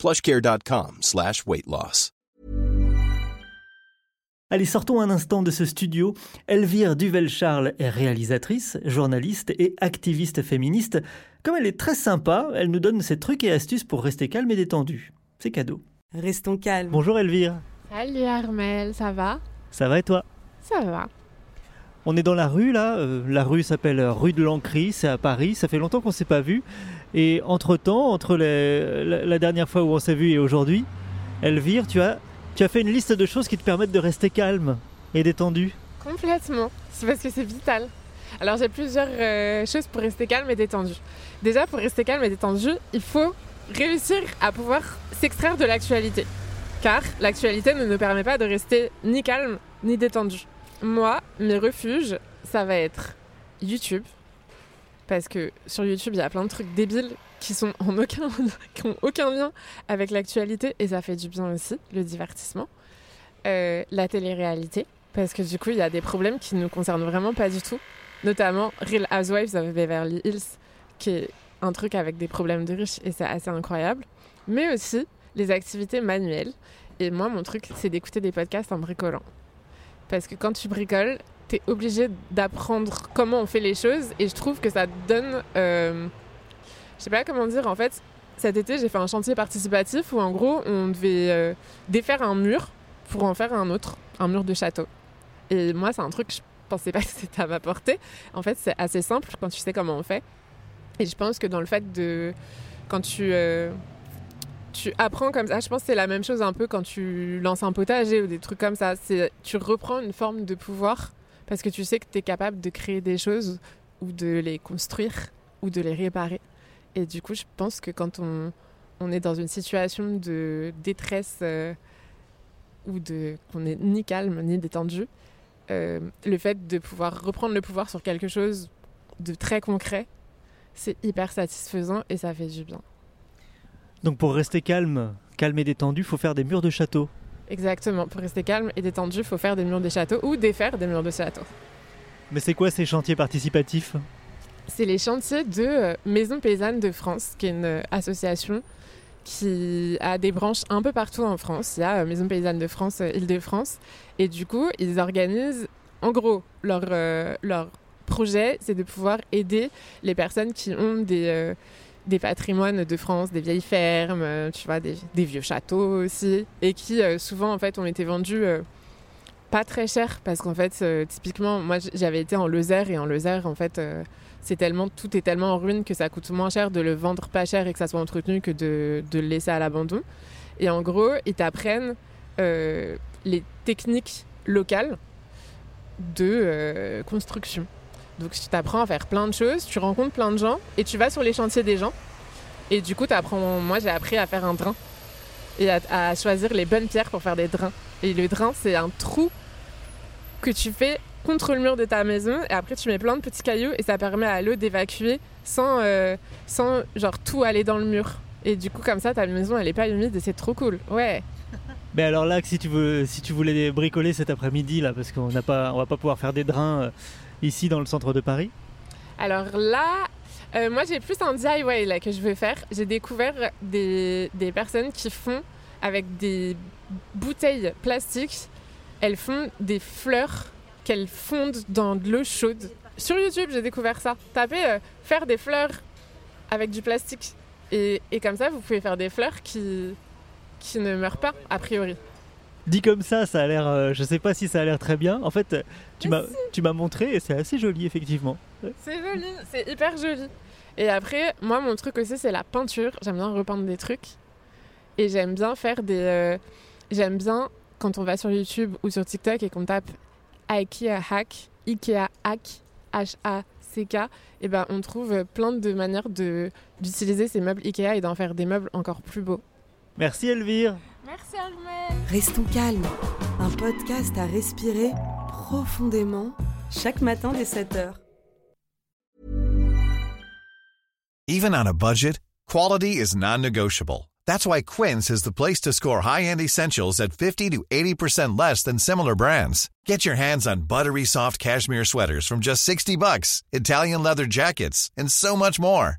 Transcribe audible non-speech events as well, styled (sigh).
plushcare.com slash weight loss. Allez, sortons un instant de ce studio. Elvire Duvel-Charles est réalisatrice, journaliste et activiste féministe. Comme elle est très sympa, elle nous donne ses trucs et astuces pour rester calme et détendue. C'est cadeau. Restons calmes. Bonjour Elvire. Salut Armel, ça va? Ça va et toi? Ça va. On est dans la rue là, euh, la rue s'appelle rue de l'Ancry, c'est à Paris, ça fait longtemps qu'on s'est pas vu. Et entre-temps, entre, les- la, la dernière fois où on s'est vu et aujourd'hui, Elvire, tu as, tu as fait une liste de choses qui te permettent de rester calme et détendu. Complètement. C'est parce que c'est vital. Alors j'ai plusieurs euh, choses pour rester calme et détendu. Déjà, pour rester calme et détendu, il faut réussir à pouvoir s'extraire de l'actualité. Car l'actualité ne nous permet pas de rester ni calme ni détendu. Moi, mes refuges, ça va être YouTube. Parce que sur YouTube, il y a plein de trucs débiles qui sont aucun, (laughs) qui ont aucun lien avec l'actualité et ça fait du bien aussi, le divertissement. Euh, la télé-réalité, parce que du coup, il y a des problèmes qui ne nous concernent vraiment pas du tout, notamment Real Housewives of Beverly Hills, qui est un truc avec des problèmes de riches et c'est assez incroyable, mais aussi les activités manuelles. Et moi, mon truc, c'est d'écouter des podcasts en bricolant. Parce que quand tu bricoles, t'es obligé d'apprendre comment on fait les choses et je trouve que ça donne. euh, je sais pas comment dire, en fait, cet été, j'ai fait un chantier participatif où en gros, on devait euh, défaire un mur pour en faire un autre, un mur de château. Et moi, c'est un truc je pensais pas (laughs) que c'était à ma portée. En fait, c'est assez simple quand tu sais comment on fait. Et je pense que dans le fait de. Quand tu. euh, tu apprends comme ça, je pense que c'est la même chose un peu quand tu lances un potager ou des trucs comme ça. C'est tu reprends une forme de pouvoir parce que tu sais que tu es capable de créer des choses ou de les construire ou de les réparer. Et du coup, je pense que quand on, est dans une situation de détresse euh, ou de qu'on est ni calme ni détendu, euh, le fait de pouvoir reprendre le pouvoir sur quelque chose de très concret, c'est hyper satisfaisant et ça fait du bien. Donc pour rester calme, calme et détendu, faut faire des murs de château. Exactement. Pour rester calme et détendu, il faut faire des murs de château ou défaire des murs de château. Mais c'est quoi ces chantiers participatifs? C'est les chantiers de euh, Maison Paysanne de France, qui est une association qui a des branches un peu partout en France. Il y a euh, Maison Paysanne de France, euh, Île-de-France. Et du coup, ils organisent, en gros, leur, euh, leur projet, c'est de pouvoir aider les personnes qui ont des, euh, des patrimoines de France, des vieilles fermes, euh, des, vieux châteaux aussi, et qui euh, souvent, en fait, ont été vendus euh, pas très cher, parce qu'en fait, typiquement, moi, j'avais été en Lozère, et en Lozère, en fait... c'est tellement tout est tellement en ruine que ça coûte moins cher de le vendre pas cher et que ça soit entretenu que de, de le laisser à l'abandon. Et en gros, ils t'apprennent les techniques locales de construction. Donc tu t'apprends à faire plein de choses, tu rencontres plein de gens et tu vas sur les chantiers des gens. Et du coup, t'apprends. Moi, j'ai appris à faire un drain et à, choisir les bonnes pierres pour faire des drains. Et le drain, c'est un trou que tu fais contre le mur de ta maison et après tu mets plein de petits cailloux et ça permet à l'eau d'évacuer sans, euh, genre tout aller dans le mur. Et du coup comme ça ta maison elle est pas humide et c'est trop cool. Ouais. Mais alors là, si tu, veux, si tu voulais bricoler cet après-midi, là, parce qu'on n'a pas, on va pas pouvoir faire des drains euh, ici dans le centre de Paris. Alors là, euh, moi j'ai plus un DIY là que je veux faire. J'ai découvert des, des personnes qui font avec des bouteilles plastiques, elles font des fleurs qu'elles fondent dans de l'eau chaude. Sur YouTube, j'ai découvert ça. Tapez euh, faire des fleurs avec du plastique. Et, et comme ça, vous pouvez faire des fleurs qui, qui ne meurent pas, a priori. Dit comme ça, ça a l'air. euh, je sais pas si ça a l'air très bien. En fait, tu m'as, montré et c'est assez joli, effectivement. C'est joli, c'est hyper joli. Et après, moi, mon truc aussi, c'est la peinture. J'aime bien repeindre des trucs. Et j'aime bien faire des. euh, j'aime bien quand on va sur YouTube ou sur TikTok et qu'on tape IKEA hack, IKEA hack, H-A-C-K, et ben on trouve plein de manières de, d'utiliser ces meubles IKEA et d'en faire des meubles encore plus beaux. Merci Elvire. Merci Armel. Restons calmes, un podcast à respirer profondément chaque matin dès 7h. Even on a budget, quality is non-negotiable. That's why Quince is the place to score high-end essentials at 50 to 80% less than similar brands. Get your hands on buttery soft cashmere sweaters from just 60 bucks, Italian leather jackets, and so much more.